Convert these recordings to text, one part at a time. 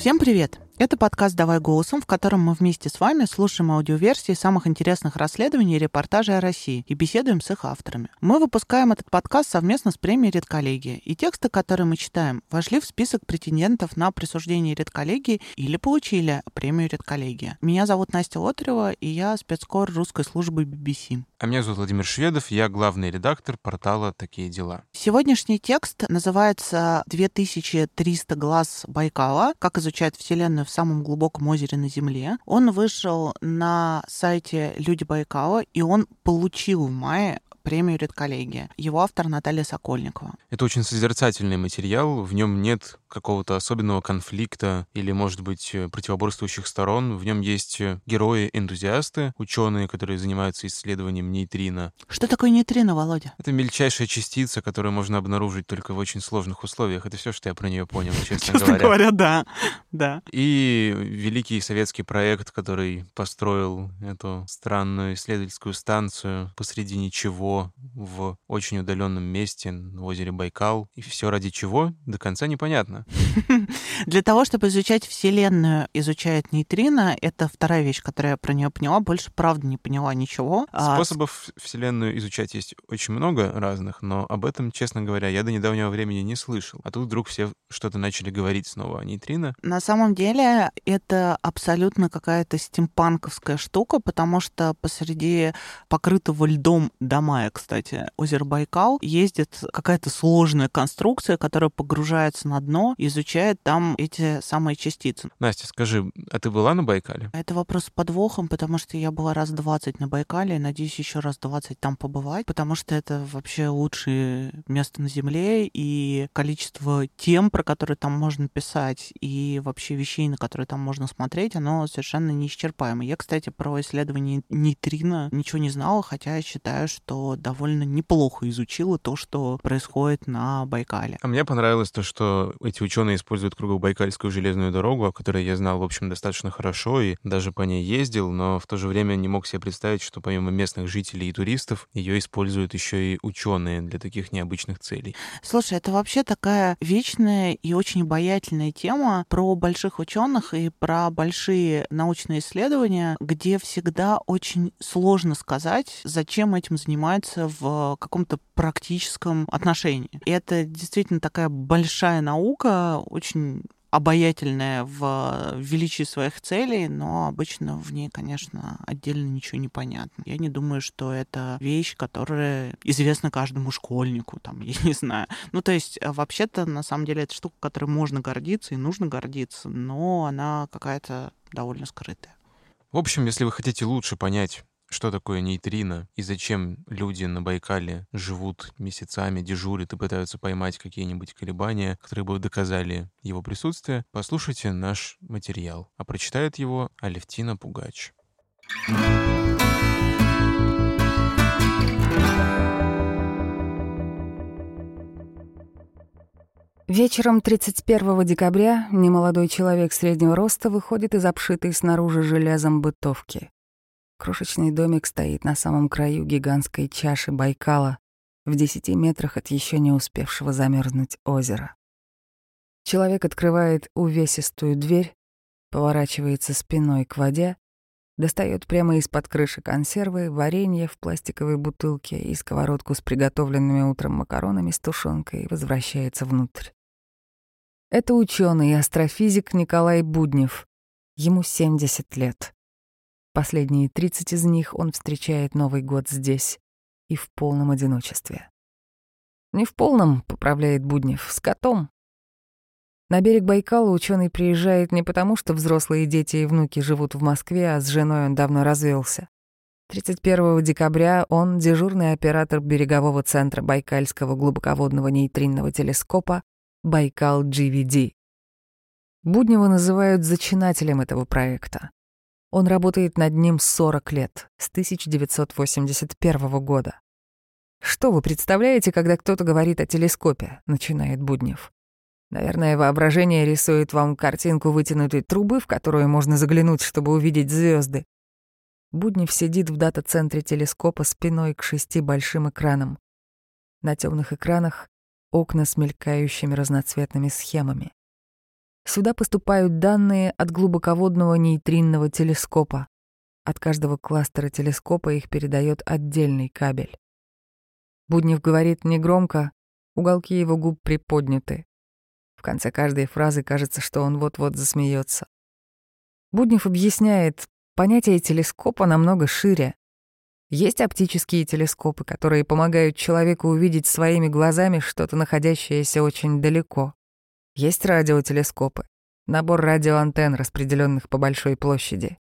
Всем привет! Это подкаст «Давай голосом», в котором мы вместе с вами слушаем аудиоверсии самых интересных расследований и репортажей о России и беседуем с их авторами. Мы выпускаем этот подкаст совместно с премией «Редколлегия», и тексты, которые мы читаем, вошли в список претендентов на присуждение «Редколлегии» или получили премию «Редколлегия». Меня зовут Настя Лотарева, и я спецкор русской службы BBC. А меня зовут Владимир Шведов, я главный редактор портала «Такие дела». Сегодняшний текст называется «2300 глаз Байкала. Как изучать Вселенную самом глубоком озере на Земле». Он вышел на сайте «Люди Байкала», и он получил в мае премию «Редколлегия». Его автор Наталья Сокольникова. Это очень созерцательный материал, в нем нет какого-то особенного конфликта или, может быть, э, противоборствующих сторон. В нем есть э, герои-энтузиасты, ученые, которые занимаются исследованием нейтрино. Что такое нейтрино, Володя? Это мельчайшая частица, которую можно обнаружить только в очень сложных условиях. Это все, что я про нее понял, честно, честно говоря. говоря, да. да. И великий советский проект, который построил эту странную исследовательскую станцию посреди ничего в очень удаленном месте в озере Байкал. И все ради чего, до конца непонятно. Для того, чтобы изучать Вселенную, изучает нейтрино, это вторая вещь, которую я про нее поняла. Больше, правда, не поняла ничего. А Способов Вселенную изучать есть очень много разных, но об этом, честно говоря, я до недавнего времени не слышал. А тут вдруг все что-то начали говорить снова о нейтрино. На самом деле это абсолютно какая-то стимпанковская штука, потому что посреди покрытого льдом до мая, кстати, озеро Байкал, ездит какая-то сложная конструкция, которая погружается на дно, изучает там эти самые частицы. Настя, скажи, а ты была на Байкале? Это вопрос с подвохом, потому что я была раз 20 на Байкале, и надеюсь еще раз 20 там побывать, потому что это вообще лучшее место на Земле, и количество тем, про которые там можно писать, и вообще вещей, на которые там можно смотреть, оно совершенно неисчерпаемо. Я, кстати, про исследование нейтрино ничего не знала, хотя я считаю, что довольно неплохо изучила то, что происходит на Байкале. А мне понравилось то, что эти ученые используют кругобайкальскую железную дорогу, о которой я знал, в общем, достаточно хорошо и даже по ней ездил, но в то же время не мог себе представить, что помимо местных жителей и туристов, ее используют еще и ученые для таких необычных целей. Слушай, это вообще такая вечная и очень обаятельная тема про больших ученых и про большие научные исследования, где всегда очень сложно сказать, зачем этим занимается в каком-то практическом отношении. И это действительно такая большая наука, наука очень обаятельная в величии своих целей, но обычно в ней, конечно, отдельно ничего не понятно. Я не думаю, что это вещь, которая известна каждому школьнику, там, я не знаю. Ну, то есть, э, вообще-то, на самом деле, это штука, которой можно гордиться и нужно гордиться, но она какая-то довольно скрытая. В общем, если вы хотите лучше понять что такое нейтрино и зачем люди на Байкале живут месяцами, дежурят и пытаются поймать какие-нибудь колебания, которые бы доказали его присутствие, послушайте наш материал. А прочитает его Алевтина Пугач. Вечером 31 декабря немолодой человек среднего роста выходит из обшитой снаружи железом бытовки. Крошечный домик стоит на самом краю гигантской чаши Байкала, в десяти метрах от еще не успевшего замерзнуть озера. Человек открывает увесистую дверь, поворачивается спиной к воде, достает прямо из-под крыши консервы, варенье в пластиковой бутылке и сковородку с приготовленными утром макаронами с тушенкой и возвращается внутрь. Это ученый и астрофизик Николай Буднев. Ему 70 лет. Последние 30 из них он встречает Новый год здесь и в полном одиночестве. Не в полном, поправляет Буднев, с котом. На берег Байкала ученый приезжает не потому, что взрослые дети и внуки живут в Москве, а с женой он давно развелся. 31 декабря он дежурный оператор берегового центра Байкальского глубоководного нейтринного телескопа Байкал GVD. Буднева называют зачинателем этого проекта. Он работает над ним 40 лет, с 1981 года. «Что вы представляете, когда кто-то говорит о телескопе?» — начинает Буднев. «Наверное, воображение рисует вам картинку вытянутой трубы, в которую можно заглянуть, чтобы увидеть звезды. Буднев сидит в дата-центре телескопа спиной к шести большим экранам. На темных экранах окна с мелькающими разноцветными схемами. Сюда поступают данные от глубоководного нейтринного телескопа. От каждого кластера телескопа их передает отдельный кабель. Буднев говорит негромко, уголки его губ приподняты. В конце каждой фразы кажется, что он вот-вот засмеется. Буднев объясняет, понятие телескопа намного шире. Есть оптические телескопы, которые помогают человеку увидеть своими глазами что-то, находящееся очень далеко. Есть радиотелескопы, набор радиоантенн, распределенных по большой площади.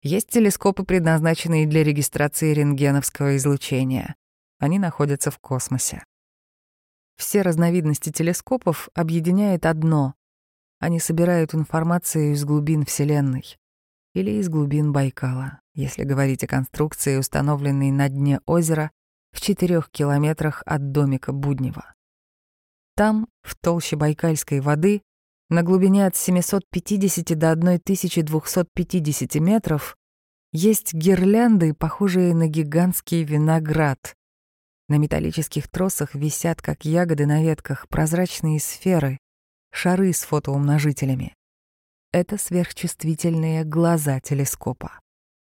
Есть телескопы, предназначенные для регистрации рентгеновского излучения. Они находятся в космосе. Все разновидности телескопов объединяет одно. Они собирают информацию из глубин Вселенной или из глубин Байкала, если говорить о конструкции, установленной на дне озера в четырех километрах от домика Буднева. Там, в толще байкальской воды, на глубине от 750 до 1250 метров, есть гирлянды, похожие на гигантский виноград. На металлических тросах висят, как ягоды на ветках, прозрачные сферы, шары с фотоумножителями. Это сверхчувствительные глаза телескопа.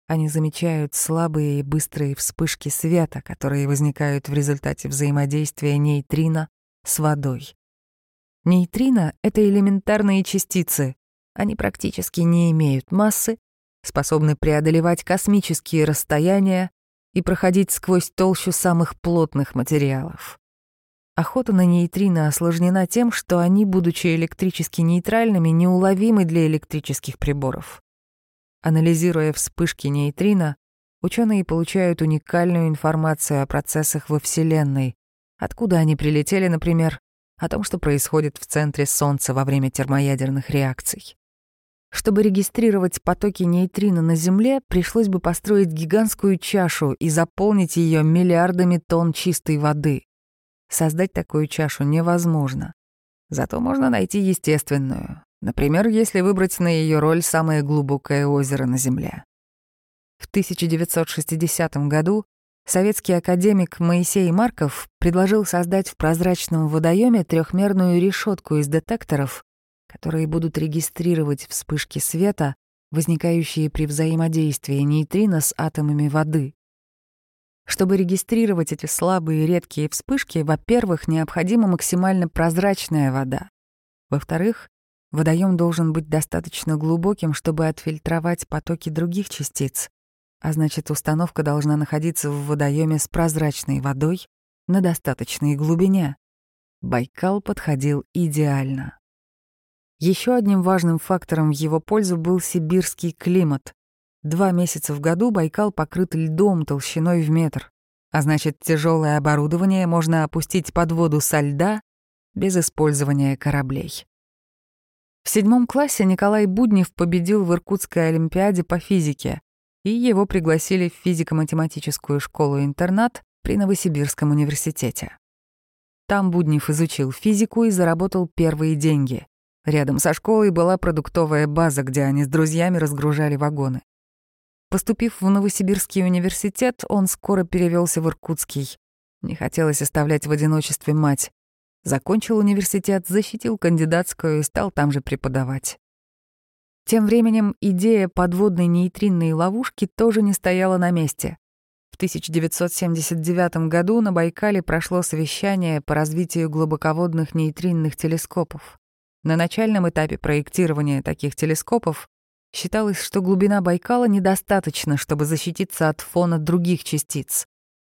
Они замечают слабые и быстрые вспышки света, которые возникают в результате взаимодействия нейтрино с водой. Нейтрино — это элементарные частицы. Они практически не имеют массы, способны преодолевать космические расстояния и проходить сквозь толщу самых плотных материалов. Охота на нейтрино осложнена тем, что они, будучи электрически нейтральными, неуловимы для электрических приборов. Анализируя вспышки нейтрино, ученые получают уникальную информацию о процессах во Вселенной, откуда они прилетели, например, о том, что происходит в центре Солнца во время термоядерных реакций. Чтобы регистрировать потоки нейтрино на Земле, пришлось бы построить гигантскую чашу и заполнить ее миллиардами тонн чистой воды. Создать такую чашу невозможно. Зато можно найти естественную. Например, если выбрать на ее роль самое глубокое озеро на Земле. В 1960 году советский академик Моисей Марков предложил создать в прозрачном водоеме трехмерную решетку из детекторов, которые будут регистрировать вспышки света, возникающие при взаимодействии нейтрино с атомами воды. Чтобы регистрировать эти слабые и редкие вспышки, во-первых, необходима максимально прозрачная вода. Во-вторых, водоем должен быть достаточно глубоким, чтобы отфильтровать потоки других частиц, а значит, установка должна находиться в водоеме с прозрачной водой на достаточной глубине. Байкал подходил идеально. Еще одним важным фактором в его пользу был сибирский климат. Два месяца в году Байкал покрыт льдом толщиной в метр, а значит, тяжелое оборудование можно опустить под воду со льда без использования кораблей. В седьмом классе Николай Буднев победил в Иркутской олимпиаде по физике, и его пригласили в физико-математическую школу-интернат при Новосибирском университете. Там Буднев изучил физику и заработал первые деньги. Рядом со школой была продуктовая база, где они с друзьями разгружали вагоны. Поступив в Новосибирский университет, он скоро перевелся в Иркутский. Не хотелось оставлять в одиночестве мать. Закончил университет, защитил кандидатскую и стал там же преподавать. Тем временем идея подводной нейтринной ловушки тоже не стояла на месте. В 1979 году на Байкале прошло совещание по развитию глубоководных нейтринных телескопов. На начальном этапе проектирования таких телескопов считалось, что глубина Байкала недостаточна, чтобы защититься от фона других частиц.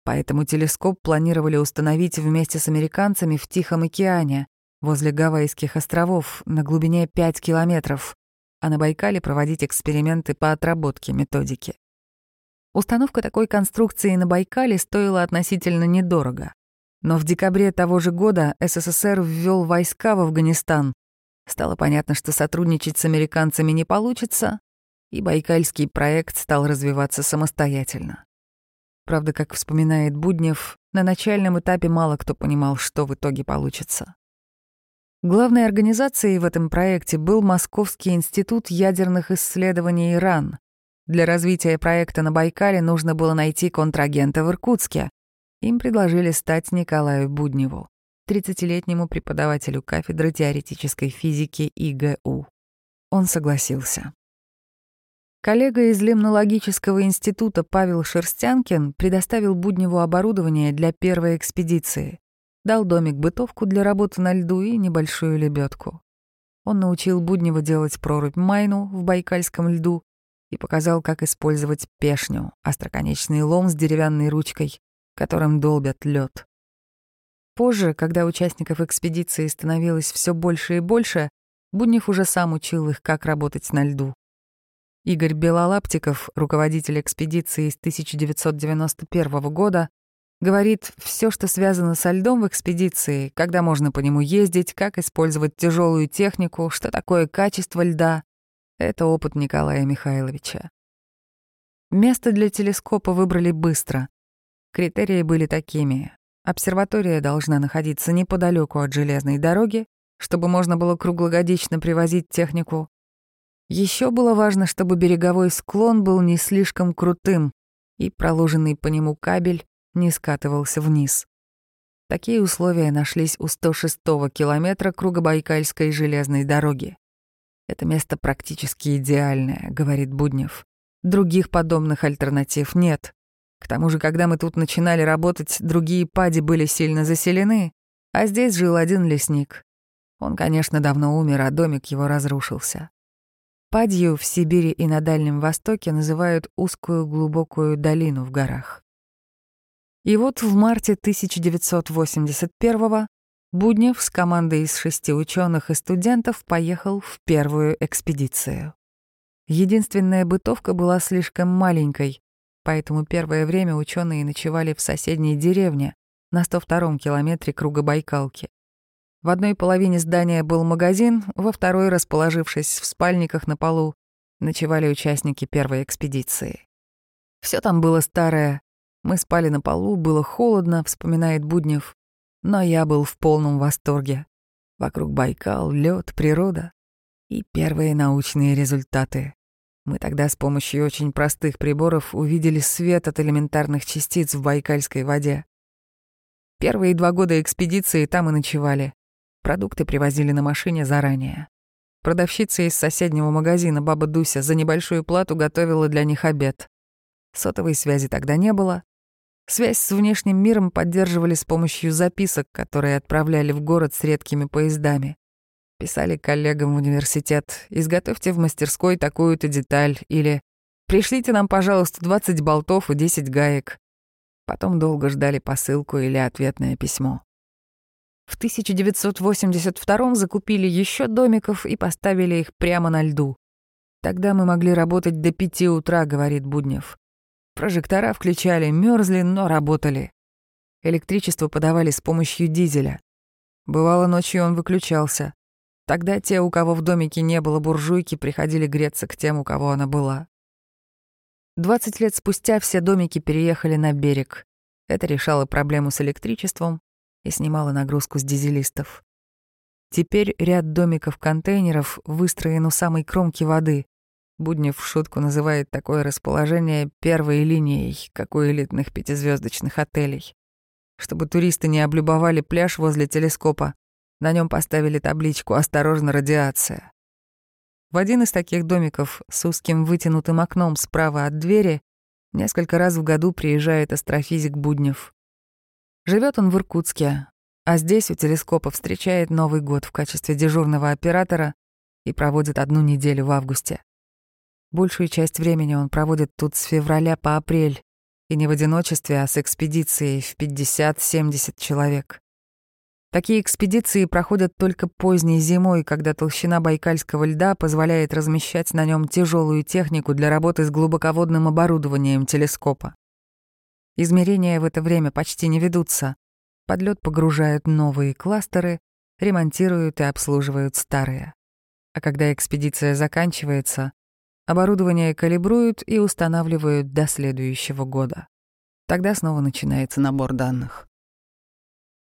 Поэтому телескоп планировали установить вместе с американцами в Тихом океане, возле Гавайских островов, на глубине 5 километров, а на Байкале проводить эксперименты по отработке методики. Установка такой конструкции на Байкале стоила относительно недорого. Но в декабре того же года СССР ввел войска в Афганистан, Стало понятно, что сотрудничать с американцами не получится, и байкальский проект стал развиваться самостоятельно. Правда, как вспоминает Буднев, на начальном этапе мало кто понимал, что в итоге получится. Главной организацией в этом проекте был Московский институт ядерных исследований ИРАН. Для развития проекта на Байкале нужно было найти контрагента в Иркутске. Им предложили стать Николаю Будневу. 30-летнему преподавателю кафедры теоретической физики ИГУ. он согласился. Коллега из Лимнологического института Павел Шерстянкин предоставил Будневу оборудование для первой экспедиции, дал домик-бытовку для работы на льду и небольшую лебедку. Он научил Буднева делать прорубь майну в байкальском льду и показал, как использовать пешню, остроконечный лом с деревянной ручкой, которым долбят лед. Позже, когда участников экспедиции становилось все больше и больше, Буднев уже сам учил их, как работать на льду. Игорь Белолаптиков, руководитель экспедиции с 1991 года, говорит, все, что связано со льдом в экспедиции, когда можно по нему ездить, как использовать тяжелую технику, что такое качество льда, это опыт Николая Михайловича. Место для телескопа выбрали быстро. Критерии были такими. Обсерватория должна находиться неподалеку от железной дороги, чтобы можно было круглогодично привозить технику. Еще было важно, чтобы береговой склон был не слишком крутым, и проложенный по нему кабель не скатывался вниз. Такие условия нашлись у 106-го километра Кругобайкальской железной дороги. «Это место практически идеальное», — говорит Буднев. «Других подобных альтернатив нет. К тому же, когда мы тут начинали работать, другие пади были сильно заселены, а здесь жил один лесник. Он, конечно, давно умер, а домик его разрушился. Падью в Сибири и на Дальнем Востоке называют узкую глубокую долину в горах. И вот в марте 1981-го Буднев с командой из шести ученых и студентов поехал в первую экспедицию. Единственная бытовка была слишком маленькой, поэтому первое время ученые ночевали в соседней деревне на 102-м километре круга Байкалки. В одной половине здания был магазин, во второй, расположившись в спальниках на полу, ночевали участники первой экспедиции. Все там было старое. Мы спали на полу, было холодно, вспоминает Буднев. Но я был в полном восторге. Вокруг Байкал, лед, природа и первые научные результаты. Мы тогда с помощью очень простых приборов увидели свет от элементарных частиц в байкальской воде. Первые два года экспедиции там и ночевали. Продукты привозили на машине заранее. Продавщица из соседнего магазина, баба Дуся, за небольшую плату готовила для них обед. Сотовой связи тогда не было. Связь с внешним миром поддерживали с помощью записок, которые отправляли в город с редкими поездами. Писали коллегам в университет, изготовьте в мастерской такую-то деталь или пришлите нам, пожалуйста, 20 болтов и 10 гаек. Потом долго ждали посылку или ответное письмо. В 1982 закупили еще домиков и поставили их прямо на льду. Тогда мы могли работать до пяти утра, говорит Буднев. Прожектора включали, мерзли, но работали. Электричество подавали с помощью дизеля. Бывало, ночью он выключался. Тогда те, у кого в домике не было буржуйки, приходили греться к тем, у кого она была. 20 лет спустя все домики переехали на берег. Это решало проблему с электричеством и снимало нагрузку с дизелистов. Теперь ряд домиков-контейнеров выстроен у самой кромки воды. Буднев в шутку называет такое расположение первой линией, как у элитных пятизвездочных отелей. Чтобы туристы не облюбовали пляж возле телескопа, на нем поставили табличку «Осторожно, радиация». В один из таких домиков с узким вытянутым окном справа от двери несколько раз в году приезжает астрофизик Буднев. Живет он в Иркутске, а здесь у телескопа встречает Новый год в качестве дежурного оператора и проводит одну неделю в августе. Большую часть времени он проводит тут с февраля по апрель, и не в одиночестве, а с экспедицией в 50-70 человек. Такие экспедиции проходят только поздней зимой, когда толщина байкальского льда позволяет размещать на нем тяжелую технику для работы с глубоководным оборудованием телескопа. Измерения в это время почти не ведутся. Под лед погружают новые кластеры, ремонтируют и обслуживают старые. А когда экспедиция заканчивается, оборудование калибруют и устанавливают до следующего года. Тогда снова начинается набор данных.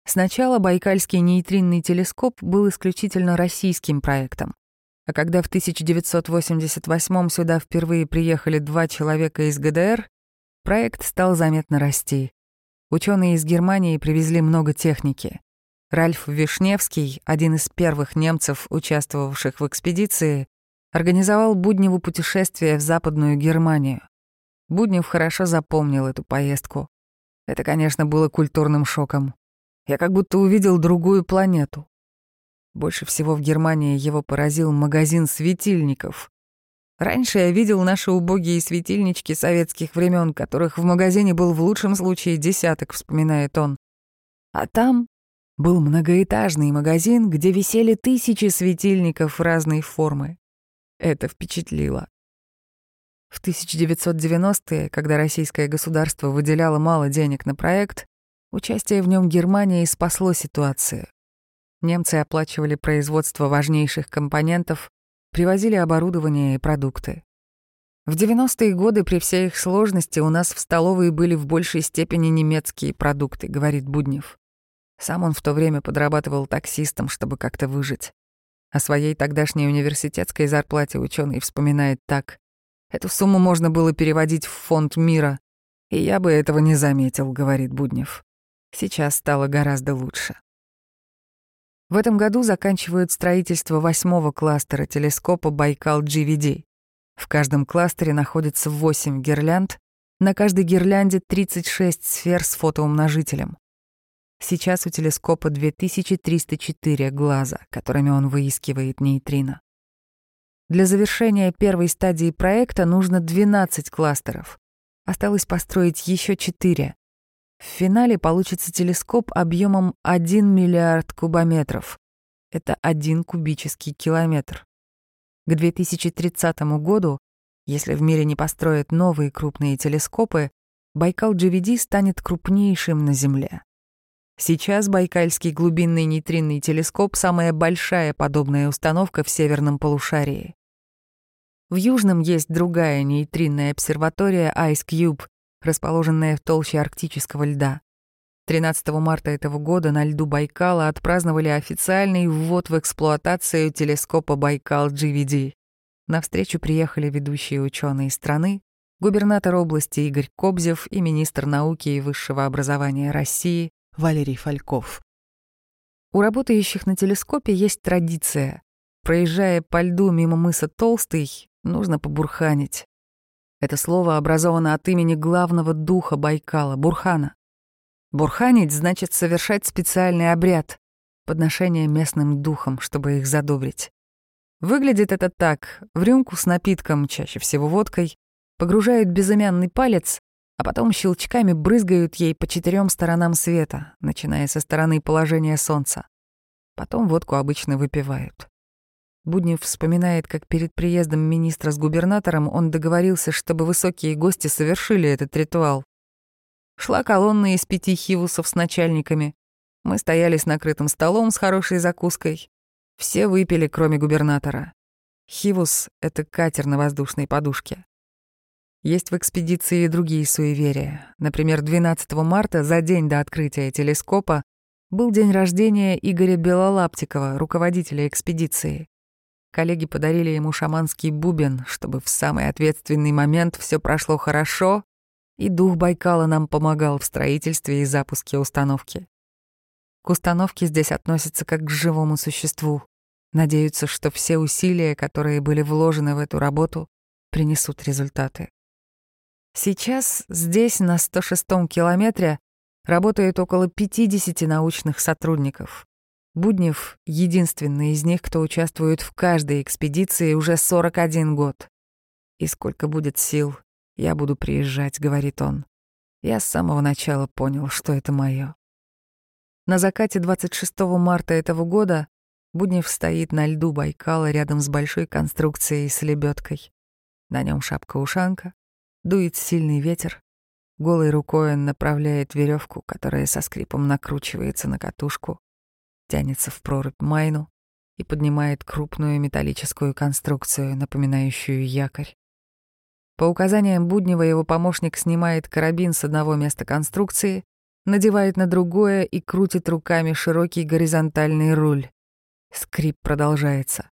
Сначала Байкальский нейтринный телескоп был исключительно российским проектом. А когда в 1988 сюда впервые приехали два человека из ГДР, проект стал заметно расти. Ученые из Германии привезли много техники. Ральф Вишневский, один из первых немцев, участвовавших в экспедиции, организовал Будневу путешествие в Западную Германию. Буднев хорошо запомнил эту поездку. Это, конечно, было культурным шоком. Я как будто увидел другую планету. Больше всего в Германии его поразил магазин светильников. Раньше я видел наши убогие светильнички советских времен, которых в магазине был в лучшем случае десяток, вспоминает он. А там был многоэтажный магазин, где висели тысячи светильников разной формы. Это впечатлило. В 1990-е, когда российское государство выделяло мало денег на проект, участие в нем Германии спасло ситуацию. Немцы оплачивали производство важнейших компонентов, привозили оборудование и продукты. В 90-е годы при всей их сложности у нас в столовой были в большей степени немецкие продукты, говорит Буднев. Сам он в то время подрабатывал таксистом, чтобы как-то выжить. О своей тогдашней университетской зарплате ученый вспоминает так. «Эту сумму можно было переводить в фонд мира, и я бы этого не заметил», — говорит Буднев. Сейчас стало гораздо лучше. В этом году заканчивают строительство восьмого кластера телескопа Байкал-GVD. В каждом кластере находится 8 гирлянд, на каждой гирлянде 36 сфер с фотоумножителем. Сейчас у телескопа 2304 глаза, которыми он выискивает нейтрино. Для завершения первой стадии проекта нужно 12 кластеров. Осталось построить еще 4. В финале получится телескоп объемом 1 миллиард кубометров. Это 1 кубический километр. К 2030 году, если в мире не построят новые крупные телескопы, Байкал GVD станет крупнейшим на Земле. Сейчас Байкальский глубинный нейтринный телескоп — самая большая подобная установка в северном полушарии. В Южном есть другая нейтринная обсерватория Ice Cube, расположенная в толще арктического льда. 13 марта этого года на льду Байкала отпраздновали официальный ввод в эксплуатацию телескопа Байкал-GVD. На встречу приехали ведущие ученые страны, губернатор области Игорь Кобзев и министр науки и высшего образования России Валерий Фальков. У работающих на телескопе есть традиция. Проезжая по льду мимо мыса Толстый, нужно побурханить. Это слово образовано от имени главного духа Байкала, Бурхана. Бурханить значит совершать специальный обряд, подношение местным духам, чтобы их задобрить. Выглядит это так. В рюмку с напитком, чаще всего водкой, погружают безымянный палец, а потом щелчками брызгают ей по четырем сторонам света, начиная со стороны положения солнца. Потом водку обычно выпивают. Буднев вспоминает, как перед приездом министра с губернатором он договорился, чтобы высокие гости совершили этот ритуал. Шла колонна из пяти хивусов с начальниками. Мы стояли с накрытым столом с хорошей закуской. Все выпили, кроме губернатора. Хивус — это катер на воздушной подушке. Есть в экспедиции и другие суеверия. Например, 12 марта, за день до открытия телескопа, был день рождения Игоря Белолаптикова, руководителя экспедиции. Коллеги подарили ему шаманский бубен, чтобы в самый ответственный момент все прошло хорошо, и дух Байкала нам помогал в строительстве и запуске установки. К установке здесь относятся как к живому существу. Надеются, что все усилия, которые были вложены в эту работу, принесут результаты. Сейчас здесь, на 106-м километре, работает около 50 научных сотрудников. Буднев — единственный из них, кто участвует в каждой экспедиции уже 41 год. «И сколько будет сил, я буду приезжать», — говорит он. Я с самого начала понял, что это моё. На закате 26 марта этого года Буднев стоит на льду Байкала рядом с большой конструкцией с лебедкой. На нем шапка-ушанка, дует сильный ветер. Голой рукой он направляет веревку, которая со скрипом накручивается на катушку тянется в прорубь майну и поднимает крупную металлическую конструкцию, напоминающую якорь. По указаниям Буднева его помощник снимает карабин с одного места конструкции, надевает на другое и крутит руками широкий горизонтальный руль. Скрип продолжается.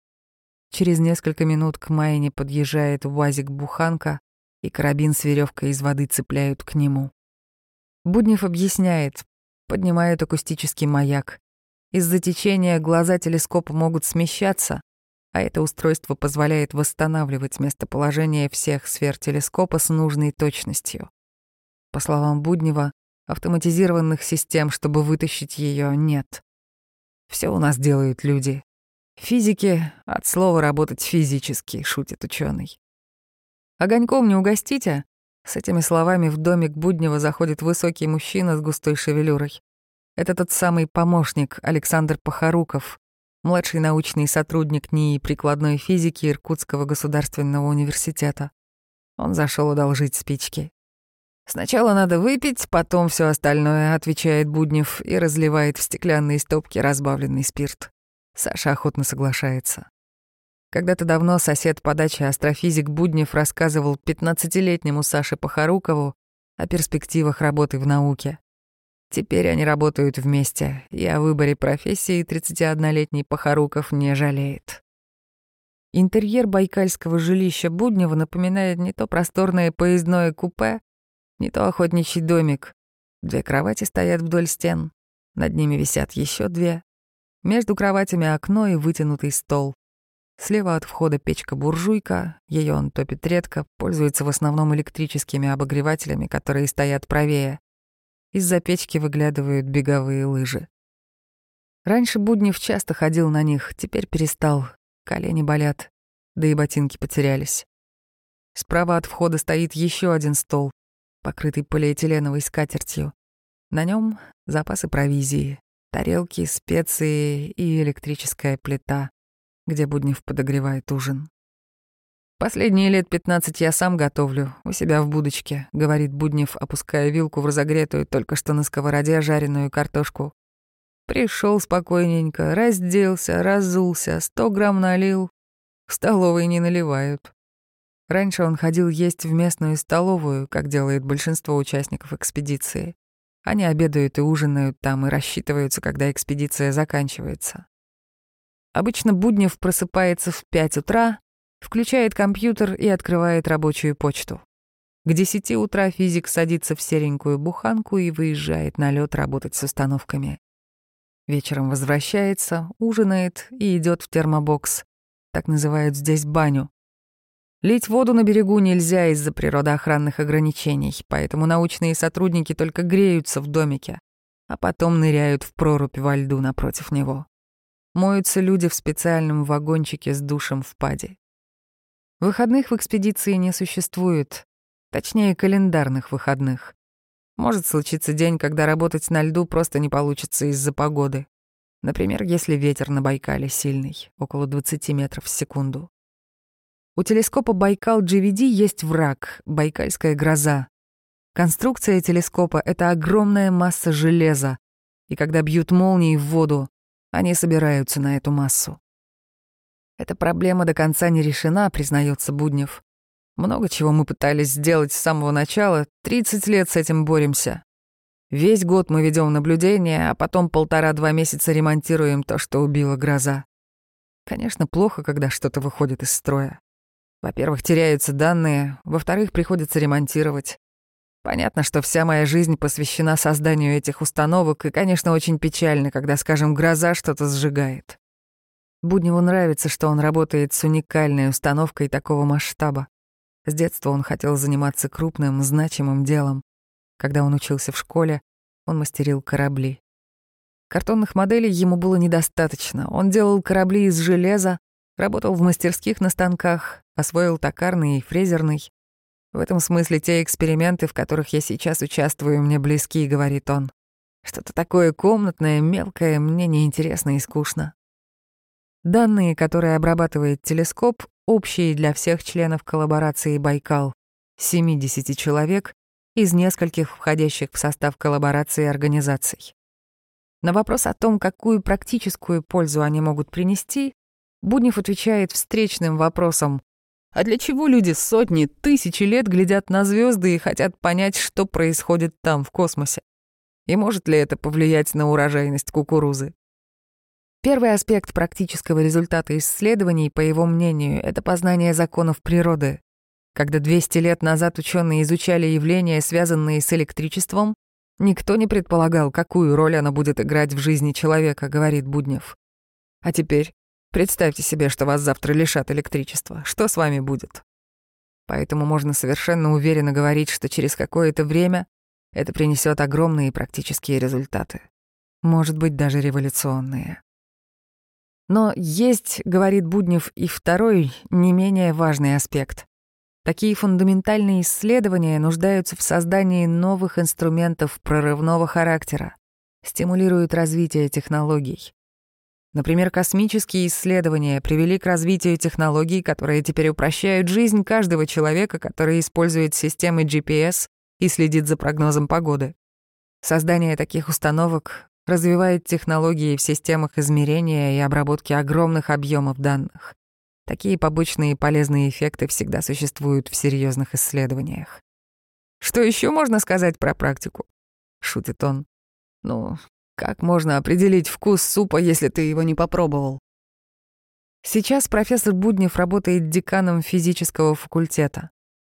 Через несколько минут к майне подъезжает УАЗик-буханка, и карабин с веревкой из воды цепляют к нему. Буднев объясняет, поднимает акустический маяк. Из-за течения глаза телескопа могут смещаться, а это устройство позволяет восстанавливать местоположение всех сфер телескопа с нужной точностью. По словам Буднева, автоматизированных систем, чтобы вытащить ее, нет. Все у нас делают люди. Физики от слова работать физически, шутит ученый. Огоньком не угостите? С этими словами в домик Буднева заходит высокий мужчина с густой шевелюрой. Это тот самый помощник Александр Похоруков, младший научный сотрудник НИИ прикладной физики Иркутского государственного университета. Он зашел одолжить спички. «Сначала надо выпить, потом все остальное», — отвечает Буднев и разливает в стеклянные стопки разбавленный спирт. Саша охотно соглашается. Когда-то давно сосед по даче астрофизик Буднев рассказывал 15-летнему Саше Похорукову о перспективах работы в науке. Теперь они работают вместе, и о выборе профессии 31-летний Похоруков не жалеет. Интерьер байкальского жилища Буднева напоминает не то просторное поездное купе, не то охотничий домик. Две кровати стоят вдоль стен, над ними висят еще две. Между кроватями окно и вытянутый стол. Слева от входа печка-буржуйка, ее он топит редко, пользуется в основном электрическими обогревателями, которые стоят правее. Из-за печки выглядывают беговые лыжи. Раньше Буднев часто ходил на них, теперь перестал. Колени болят, да и ботинки потерялись. Справа от входа стоит еще один стол, покрытый полиэтиленовой скатертью. На нем запасы провизии, тарелки, специи и электрическая плита, где Буднев подогревает ужин. «Последние лет пятнадцать я сам готовлю, у себя в будочке», — говорит Буднев, опуская вилку в разогретую только что на сковороде жареную картошку. Пришел спокойненько, разделся, разулся, сто грамм налил. В столовой не наливают. Раньше он ходил есть в местную столовую, как делает большинство участников экспедиции. Они обедают и ужинают там и рассчитываются, когда экспедиция заканчивается. Обычно Буднев просыпается в пять утра, включает компьютер и открывает рабочую почту. К десяти утра физик садится в серенькую буханку и выезжает на лед работать с установками. Вечером возвращается, ужинает и идет в термобокс. Так называют здесь баню. Лить воду на берегу нельзя из-за природоохранных ограничений, поэтому научные сотрудники только греются в домике, а потом ныряют в прорубь во льду напротив него. Моются люди в специальном вагончике с душем в паде. Выходных в экспедиции не существует, точнее, календарных выходных. Может случиться день, когда работать на льду просто не получится из-за погоды. Например, если ветер на Байкале сильный, около 20 метров в секунду. У телескопа Байкал GVD есть враг — Байкальская гроза. Конструкция телескопа — это огромная масса железа, и когда бьют молнии в воду, они собираются на эту массу. Эта проблема до конца не решена, признается Буднев. Много чего мы пытались сделать с самого начала, 30 лет с этим боремся. Весь год мы ведем наблюдение, а потом полтора-два месяца ремонтируем то, что убила гроза. Конечно, плохо, когда что-то выходит из строя. Во-первых, теряются данные, во-вторых, приходится ремонтировать. Понятно, что вся моя жизнь посвящена созданию этих установок, и, конечно, очень печально, когда, скажем, гроза что-то сжигает. Будневу нравится, что он работает с уникальной установкой такого масштаба. С детства он хотел заниматься крупным, значимым делом. Когда он учился в школе, он мастерил корабли. Картонных моделей ему было недостаточно. Он делал корабли из железа, работал в мастерских на станках, освоил токарный и фрезерный. В этом смысле те эксперименты, в которых я сейчас участвую, мне близки, говорит он. Что-то такое комнатное, мелкое, мне неинтересно и скучно. Данные, которые обрабатывает телескоп, общие для всех членов коллаборации «Байкал» — 70 человек из нескольких входящих в состав коллаборации организаций. На вопрос о том, какую практическую пользу они могут принести, Буднев отвечает встречным вопросом «А для чего люди сотни, тысячи лет глядят на звезды и хотят понять, что происходит там, в космосе? И может ли это повлиять на урожайность кукурузы?» Первый аспект практического результата исследований, по его мнению, это познание законов природы. Когда 200 лет назад ученые изучали явления, связанные с электричеством, никто не предполагал, какую роль оно будет играть в жизни человека, говорит Буднев. А теперь Представьте себе, что вас завтра лишат электричества. Что с вами будет? Поэтому можно совершенно уверенно говорить, что через какое-то время это принесет огромные практические результаты. Может быть, даже революционные. Но есть, говорит Буднев, и второй, не менее важный аспект. Такие фундаментальные исследования нуждаются в создании новых инструментов прорывного характера, стимулируют развитие технологий. Например, космические исследования привели к развитию технологий, которые теперь упрощают жизнь каждого человека, который использует системы GPS и следит за прогнозом погоды. Создание таких установок развивает технологии в системах измерения и обработки огромных объемов данных. Такие побочные полезные эффекты всегда существуют в серьезных исследованиях. Что еще можно сказать про практику? Шутит он. Ну, как можно определить вкус супа, если ты его не попробовал? Сейчас профессор Буднев работает деканом физического факультета.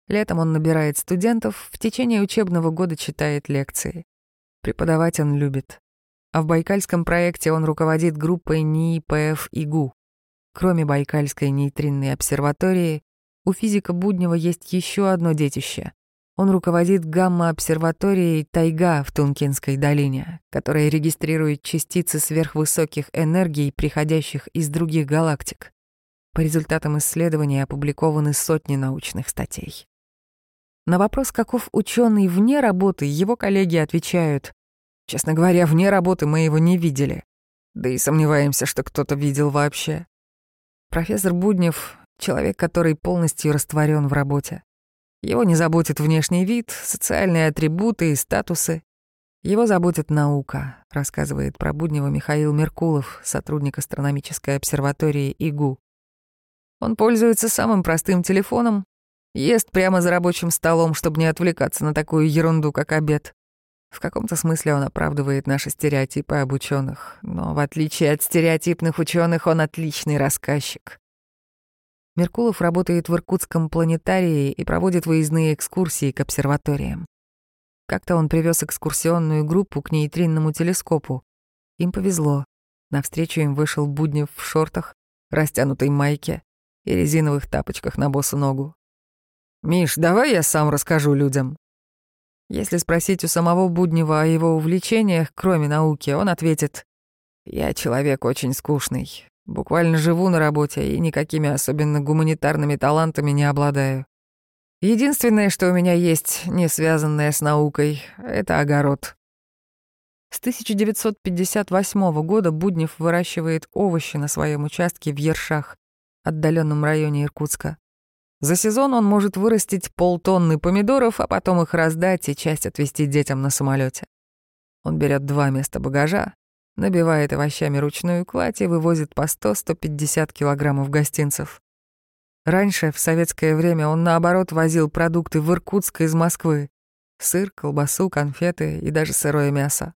Летом он набирает студентов, в течение учебного года читает лекции. Преподавать он любит. А в байкальском проекте он руководит группой НИИ ПФ ИГУ. Кроме Байкальской нейтринной обсерватории, у физика Буднева есть еще одно детище. Он руководит гамма-обсерваторией «Тайга» в Тункинской долине, которая регистрирует частицы сверхвысоких энергий, приходящих из других галактик. По результатам исследований опубликованы сотни научных статей. На вопрос, каков ученый вне работы, его коллеги отвечают, «Честно говоря, вне работы мы его не видели. Да и сомневаемся, что кто-то видел вообще». Профессор Буднев — человек, который полностью растворен в работе. Его не заботит внешний вид, социальные атрибуты и статусы. Его заботит наука, рассказывает про Буднева Михаил Меркулов, сотрудник астрономической обсерватории ИГУ. Он пользуется самым простым телефоном, ест прямо за рабочим столом, чтобы не отвлекаться на такую ерунду, как обед. В каком-то смысле он оправдывает наши стереотипы об ученых, но в отличие от стереотипных ученых он отличный рассказчик. Меркулов работает в Иркутском планетарии и проводит выездные экскурсии к обсерваториям. Как-то он привез экскурсионную группу к нейтринному телескопу. Им повезло. Навстречу им вышел Буднев в шортах, растянутой майке и резиновых тапочках на босу ногу. «Миш, давай я сам расскажу людям». Если спросить у самого Буднева о его увлечениях, кроме науки, он ответит, «Я человек очень скучный. Буквально живу на работе и никакими особенно гуманитарными талантами не обладаю. Единственное, что у меня есть, не связанное с наукой, — это огород. С 1958 года Буднев выращивает овощи на своем участке в Ершах, отдаленном районе Иркутска. За сезон он может вырастить полтонны помидоров, а потом их раздать и часть отвезти детям на самолете. Он берет два места багажа, Набивает овощами ручную кладь и вывозит по 100-150 килограммов гостинцев. Раньше, в советское время, он, наоборот, возил продукты в Иркутск из Москвы. Сыр, колбасу, конфеты и даже сырое мясо.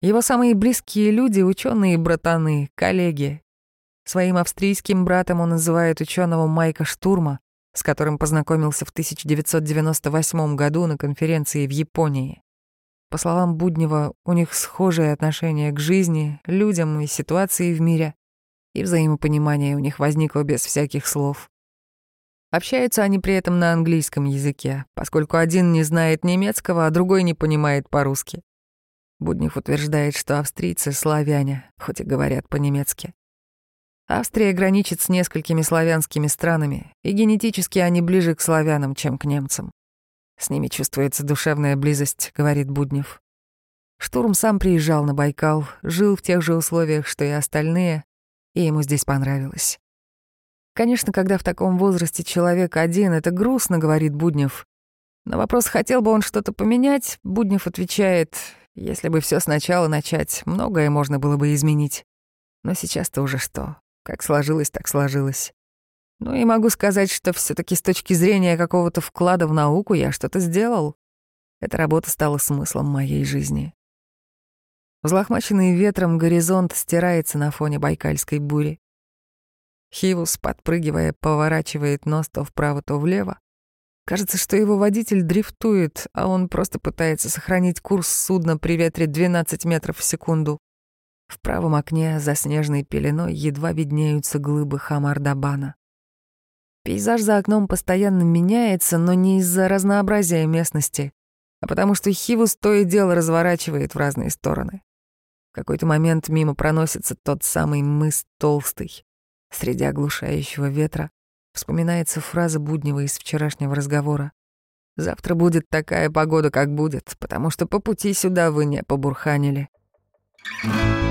Его самые близкие люди — ученые братаны, коллеги. Своим австрийским братом он называет ученого Майка Штурма, с которым познакомился в 1998 году на конференции в Японии. По словам Буднева, у них схожее отношение к жизни, людям и ситуации в мире, и взаимопонимание у них возникло без всяких слов. Общаются они при этом на английском языке, поскольку один не знает немецкого, а другой не понимает по-русски. Буднев утверждает, что австрийцы — славяне, хоть и говорят по-немецки. Австрия граничит с несколькими славянскими странами, и генетически они ближе к славянам, чем к немцам. С ними чувствуется душевная близость, говорит Буднев. Штурм сам приезжал на Байкал, жил в тех же условиях, что и остальные, и ему здесь понравилось. Конечно, когда в таком возрасте человек один, это грустно, говорит Буднев. На вопрос, хотел бы он что-то поменять, Буднев отвечает, если бы все сначала начать, многое можно было бы изменить. Но сейчас-то уже что? Как сложилось, так сложилось. Ну и могу сказать, что все таки с точки зрения какого-то вклада в науку я что-то сделал. Эта работа стала смыслом моей жизни. Взлохмаченный ветром горизонт стирается на фоне байкальской бури. Хивус, подпрыгивая, поворачивает нос то вправо, то влево. Кажется, что его водитель дрифтует, а он просто пытается сохранить курс судна при ветре 12 метров в секунду. В правом окне за снежной пеленой едва виднеются глыбы Хамардабана. Пейзаж за окном постоянно меняется, но не из-за разнообразия местности, а потому что Хивус то и дело разворачивает в разные стороны. В какой-то момент мимо проносится тот самый мыс Толстый. Среди оглушающего ветра вспоминается фраза Буднева из вчерашнего разговора. «Завтра будет такая погода, как будет, потому что по пути сюда вы не побурханили». Thank you.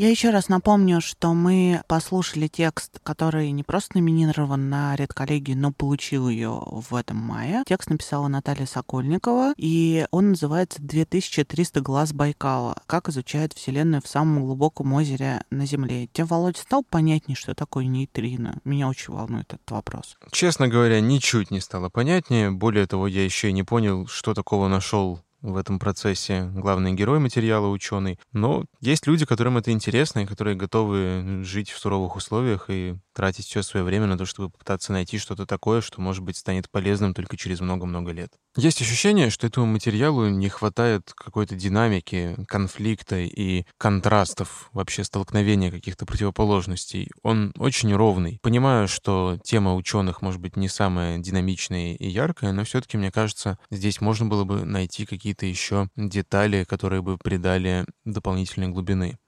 Я еще раз напомню, что мы послушали текст, который не просто номинирован на редколлегию, но получил ее в этом мае. Текст написала Наталья Сокольникова, и он называется «2300 глаз Байкала. Как изучают Вселенную в самом глубоком озере на Земле». Тебе, Володь, стал понятнее, что такое нейтрино? Меня очень волнует этот вопрос. Честно говоря, ничуть не стало понятнее. Более того, я еще и не понял, что такого нашел в этом процессе главный герой материала ученый. Но есть люди, которым это интересно и которые готовы жить в суровых условиях и тратить все свое время на то, чтобы попытаться найти что-то такое, что, может быть, станет полезным только через много-много лет. Есть ощущение, что этому материалу не хватает какой-то динамики, конфликта и контрастов, вообще столкновения каких-то противоположностей. Он очень ровный. Понимаю, что тема ученых может быть не самая динамичная и яркая, но все-таки, мне кажется, здесь можно было бы найти какие-то еще детали, которые бы придали дополнительной глубины.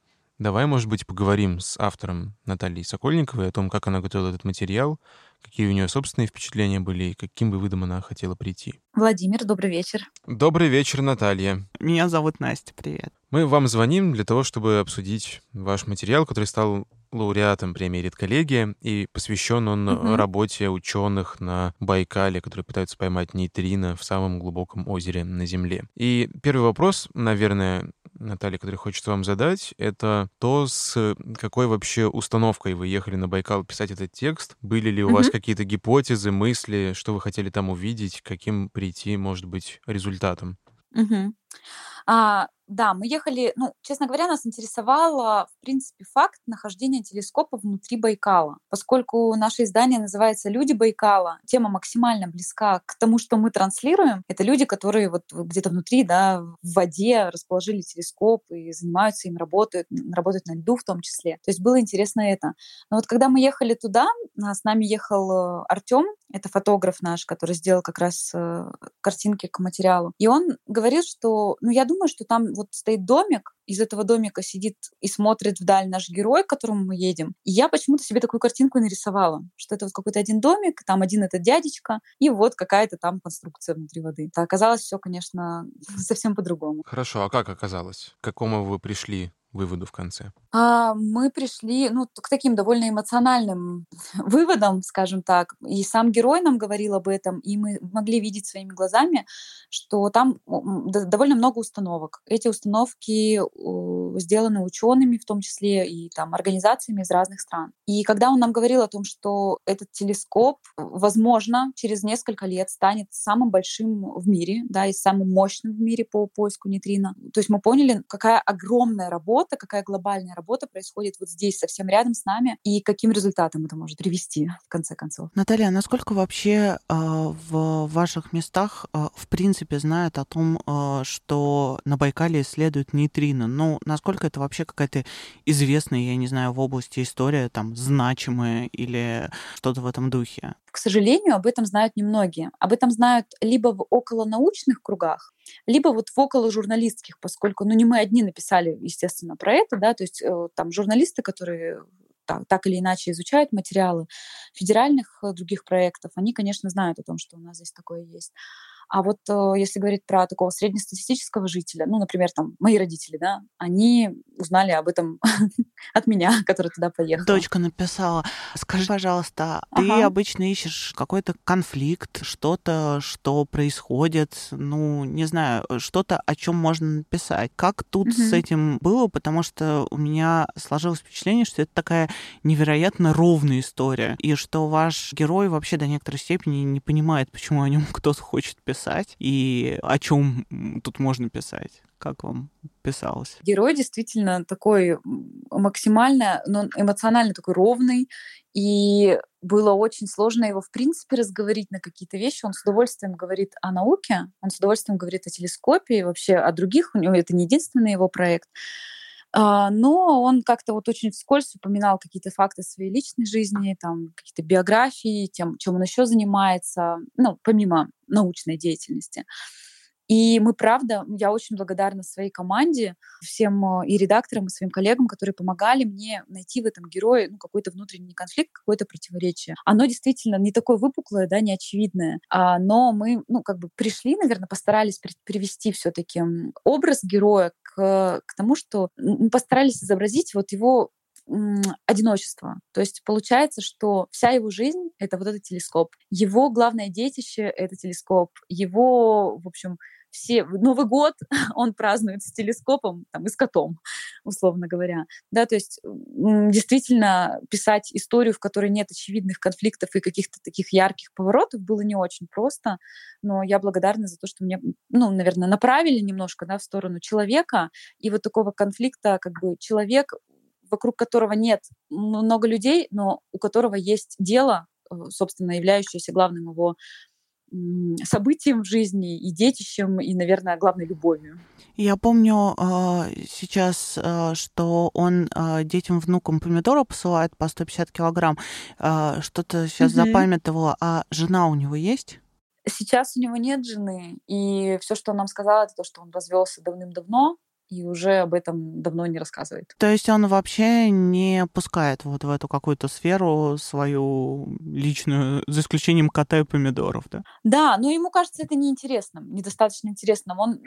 Давай, может быть, поговорим с автором Натальей Сокольниковой о том, как она готовила этот материал, какие у нее собственные впечатления были и каким выводом она хотела прийти. Владимир, добрый вечер. Добрый вечер, Наталья. Меня зовут Настя, привет. Мы вам звоним для того, чтобы обсудить ваш материал, который стал лауреатом премии «Редколлегия», и посвящен он угу. работе ученых на Байкале, которые пытаются поймать нейтрино в самом глубоком озере на Земле. И первый вопрос, наверное, Наталья, который хочет вам задать, это то, с какой вообще установкой вы ехали на Байкал писать этот текст. Были ли у mm-hmm. вас какие-то гипотезы, мысли, что вы хотели там увидеть, каким прийти, может быть, результатом? Mm-hmm. А, да, мы ехали, ну, честно говоря, нас интересовало, в принципе, факт нахождения телескопа внутри Байкала. Поскольку наше издание называется «Люди Байкала», тема максимально близка к тому, что мы транслируем. Это люди, которые вот где-то внутри, да, в воде расположили телескоп и занимаются им, работают, работают на льду в том числе. То есть было интересно это. Но вот когда мы ехали туда, с нами ехал э, Артем, это фотограф наш, который сделал как раз э, картинки к материалу. И он говорит, что, ну, я думаю, что там вот стоит домик, из этого домика сидит и смотрит вдаль наш герой, к которому мы едем. И я почему-то себе такую картинку нарисовала, что это вот какой-то один домик, там один этот дядечка, и вот какая-то там конструкция внутри воды. А оказалось все, конечно, совсем по-другому. Хорошо, а как оказалось? К какому вы пришли выводу в конце? А, мы пришли ну, к таким довольно эмоциональным выводам, скажем так. И сам герой нам говорил об этом, и мы могли видеть своими глазами, что там довольно много установок. Эти установки сделаны учеными, в том числе и там, организациями из разных стран. И когда он нам говорил о том, что этот телескоп, возможно, через несколько лет станет самым большим в мире, да, и самым мощным в мире по поиску нейтрино, то есть мы поняли, какая огромная работа работа, какая глобальная работа происходит вот здесь, совсем рядом с нами, и каким результатом это может привести, в конце концов. Наталья, а насколько вообще э, в ваших местах э, в принципе знают о том, э, что на Байкале исследуют нейтрино? Ну, насколько это вообще какая-то известная, я не знаю, в области история, там, значимая или что-то в этом духе? К сожалению, об этом знают немногие. Об этом знают либо в околонаучных кругах, либо вот в около журналистских, поскольку, ну, не мы одни написали, естественно, про это, да, то есть э, там журналисты, которые так, так или иначе изучают материалы федеральных э, других проектов, они, конечно, знают о том, что у нас здесь такое есть. А вот э, если говорить про такого среднестатистического жителя, ну, например, там, мои родители, да, они узнали об этом от меня, который туда поехал. Дочка написала, скажи, пожалуйста, ага. ты обычно ищешь какой-то конфликт, что-то, что происходит, ну, не знаю, что-то, о чем можно написать. Как тут угу. с этим было? Потому что у меня сложилось впечатление, что это такая невероятно ровная история, и что ваш герой вообще до некоторой степени не понимает, почему о нем кто-то хочет писать писать и о чем тут можно писать? Как вам писалось? Герой действительно такой максимально, но эмоционально такой ровный, и было очень сложно его, в принципе, разговорить на какие-то вещи. Он с удовольствием говорит о науке, он с удовольствием говорит о телескопе и вообще о других. У него это не единственный его проект. А, но он как-то вот очень вскользь упоминал какие-то факты своей личной жизни, там какие-то биографии, тем, чем он еще занимается, ну, помимо научной деятельности. И мы, правда, я очень благодарна своей команде, всем э, и редакторам, и своим коллегам, которые помогали мне найти в этом герое ну, какой-то внутренний конфликт, какое-то противоречие. Оно действительно не такое выпуклое, да, не очевидное, а, но мы, ну, как бы пришли, наверное, постарались привести все-таки образ героя к, к тому, что мы постарались изобразить вот его одиночество. То есть получается, что вся его жизнь — это вот этот телескоп. Его главное детище — это телескоп. Его, в общем, все Новый год он празднует с телескопом там, и с котом, условно говоря. Да, то есть действительно писать историю, в которой нет очевидных конфликтов и каких-то таких ярких поворотов, было не очень просто, но я благодарна за то, что мне, ну, наверное, направили немножко да, в сторону человека, и вот такого конфликта, как бы человек, вокруг которого нет много людей, но у которого есть дело, э, собственно, являющееся главным его событием в жизни и детищем, и, наверное, главной любовью. Я помню э, сейчас, э, что он э, детям, внукам помидора посылает по 150 килограмм. Что-то сейчас mm-hmm. запамятовала. А жена у него есть? Сейчас у него нет жены, и все, что он нам сказал, это то, что он развелся давным-давно, и уже об этом давно не рассказывает. То есть он вообще не пускает вот в эту какую-то сферу свою личную, за исключением кота и помидоров, да? Да, но ему кажется это неинтересным, недостаточно интересным. Он,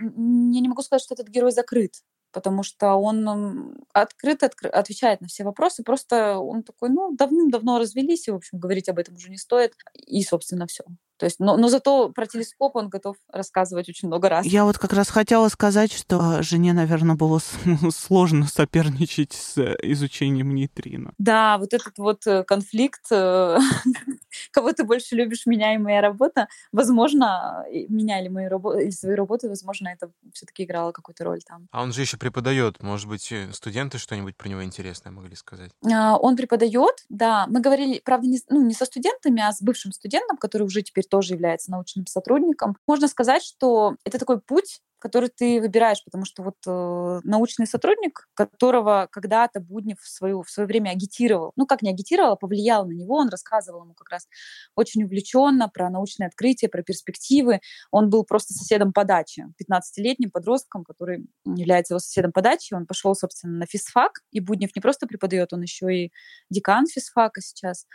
я не могу сказать, что этот герой закрыт потому что он открыто откры- отвечает на все вопросы, просто он такой, ну, давным-давно развелись, и, в общем, говорить об этом уже не стоит, и, собственно, все. То есть, но, но зато про телескоп он готов рассказывать очень много раз. Я вот как раз хотела сказать, что жене, наверное, было сложно соперничать с изучением нейтрино. Да, вот этот вот э, конфликт, э, кого ты больше любишь, меня и моя работа, возможно, меня или, мою работу, или свою работу, возможно, это все-таки играло какую-то роль там. А он же еще преподает, может быть, э, студенты что-нибудь про него интересное могли сказать? А, он преподает, да. Мы говорили, правда, не, ну, не со студентами, а с бывшим студентом, который уже теперь тоже является научным сотрудником. Можно сказать, что это такой путь, который ты выбираешь, потому что вот э, научный сотрудник, которого когда-то Буднев в, свою, в свое время агитировал, ну как не агитировал, а повлиял на него, он рассказывал ему как раз очень увлеченно про научные открытия, про перспективы. Он был просто соседом по даче, 15-летним подростком, который является его соседом по даче. Он пошел, собственно, на физфак, и Буднев не просто преподает, он еще и декан физфака сейчас.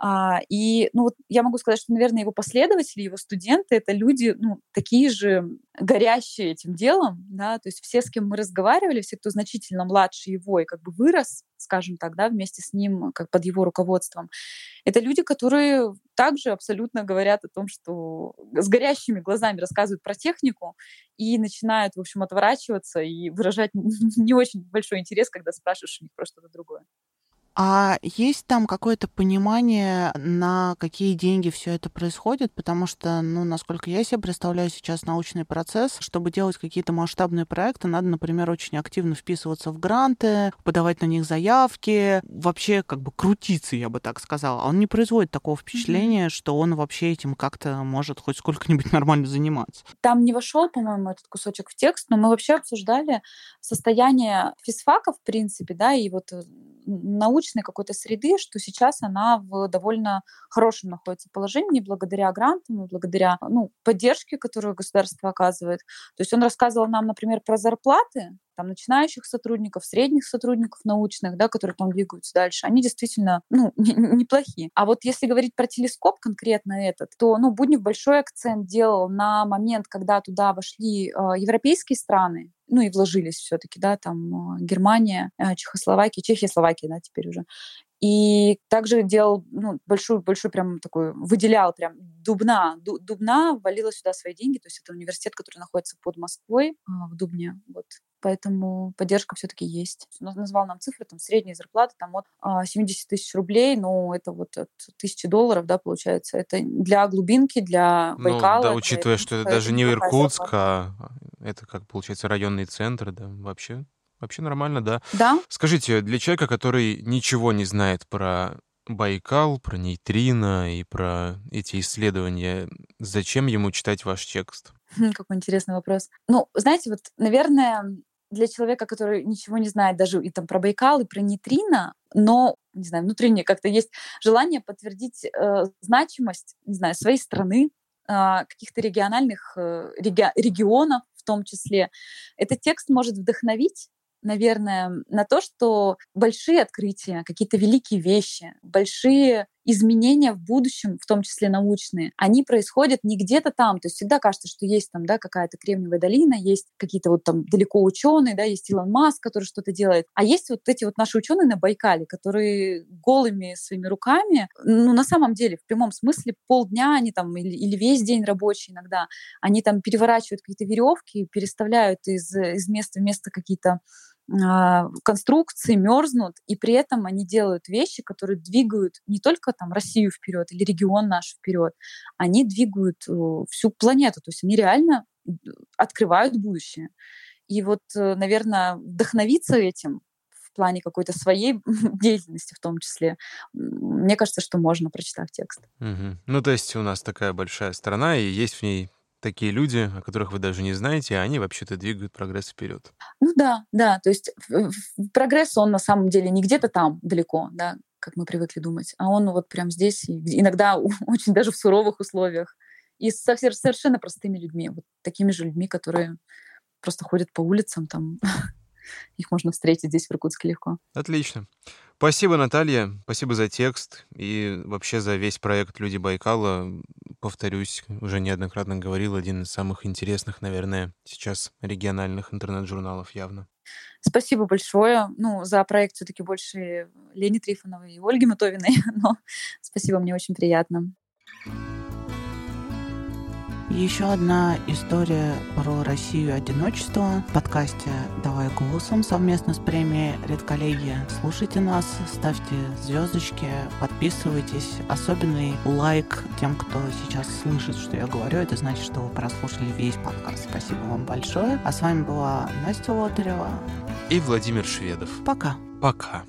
А, и ну, вот я могу сказать, что, наверное, его последователи, его студенты — это люди ну, такие же горящие этим делом, да, то есть все, с кем мы разговаривали, все, кто значительно младше его и как бы вырос, скажем так, да, вместе с ним, как под его руководством, это люди, которые также абсолютно говорят о том, что с горящими глазами рассказывают про технику и начинают, в общем, отворачиваться и выражать не очень большой интерес, когда спрашиваешь у них про что-то другое. А есть там какое-то понимание, на какие деньги все это происходит? Потому что, ну, насколько я себе представляю сейчас научный процесс, чтобы делать какие-то масштабные проекты, надо, например, очень активно вписываться в гранты, подавать на них заявки, вообще как бы крутиться, я бы так сказала. Он не производит такого впечатления, mm-hmm. что он вообще этим как-то может хоть сколько-нибудь нормально заниматься. Там не вошел, по-моему, этот кусочек в текст, но мы вообще обсуждали состояние физфака, в принципе, да, и вот э, научной какой-то среды, что сейчас она в довольно хорошем находится положении благодаря грантам благодаря ну, поддержке, которую государство оказывает. То есть он рассказывал нам, например, про зарплаты, там, начинающих сотрудников, средних сотрудников научных, да, которые там двигаются дальше, они действительно ну, неплохие. А вот если говорить про телескоп конкретно этот, то ну, Буднев большой акцент делал на момент, когда туда вошли э, европейские страны, ну и вложились все-таки, да, там э, Германия, э, Чехословакия, Чехия, Словакия, да, теперь уже. И также делал ну, большую, большую прям такой, выделял прям Дубна. Дубна ввалила сюда свои деньги, то есть это университет, который находится под Москвой, а, в Дубне, вот поэтому поддержка все-таки есть. Он назвал нам цифры, там средняя зарплата там от 70 а, тысяч рублей, ну это вот от тысячи долларов, да, получается. Это для глубинки, для Байкала. Ну, да, учитывая, это, что это даже не Иркутск, а это как получается районный центр, да, вообще Вообще нормально, да. Да. Скажите, для человека, который ничего не знает про Байкал, про нейтрино и про эти исследования, зачем ему читать ваш текст? Какой интересный вопрос. Ну, знаете, вот, наверное, для человека, который ничего не знает даже и там про Байкал, и про нейтрино, но, не знаю, внутренне как-то есть желание подтвердить э, значимость, не знаю, своей страны, э, каких-то региональных э, реги- регионов в том числе. Этот текст может вдохновить наверное, на то, что большие открытия, какие-то великие вещи, большие изменения в будущем, в том числе научные, они происходят не где-то там. То есть всегда кажется, что есть там да, какая-то Кремниевая долина, есть какие-то вот там далеко ученые, да, есть Илон Маск, который что-то делает. А есть вот эти вот наши ученые на Байкале, которые голыми своими руками, ну, на самом деле, в прямом смысле, полдня они там или, или весь день рабочий иногда, они там переворачивают какие-то веревки, переставляют из, из места в место какие-то конструкции мерзнут, и при этом они делают вещи, которые двигают не только там Россию вперед или регион наш вперед, они двигают э, всю планету, то есть они реально открывают будущее. И вот, э, наверное, вдохновиться этим в плане какой-то своей деятельности в том числе, мне кажется, что можно, прочитав текст. Угу. Ну, то есть у нас такая большая страна, и есть в ней такие люди, о которых вы даже не знаете, а они вообще-то двигают прогресс вперед. Ну да, да, то есть прогресс, он на самом деле не где-то там далеко, да, как мы привыкли думать, а он вот прям здесь, иногда очень даже в суровых условиях, и с совершенно простыми людьми, вот такими же людьми, которые просто ходят по улицам, там их можно встретить здесь в Иркутске легко. Отлично. Спасибо, Наталья. Спасибо за текст и вообще за весь проект «Люди Байкала». Повторюсь, уже неоднократно говорил, один из самых интересных, наверное, сейчас региональных интернет-журналов явно. Спасибо большое. Ну, за проект все-таки больше Лени Трифоновой и Ольги Матовиной, но спасибо, мне очень приятно. Еще одна история про Россию одиночество в подкасте «Давай голосом» совместно с премией «Редколлегия». Слушайте нас, ставьте звездочки, подписывайтесь. Особенный лайк тем, кто сейчас слышит, что я говорю. Это значит, что вы прослушали весь подкаст. Спасибо вам большое. А с вами была Настя Лотарева и Владимир Шведов. Пока. Пока.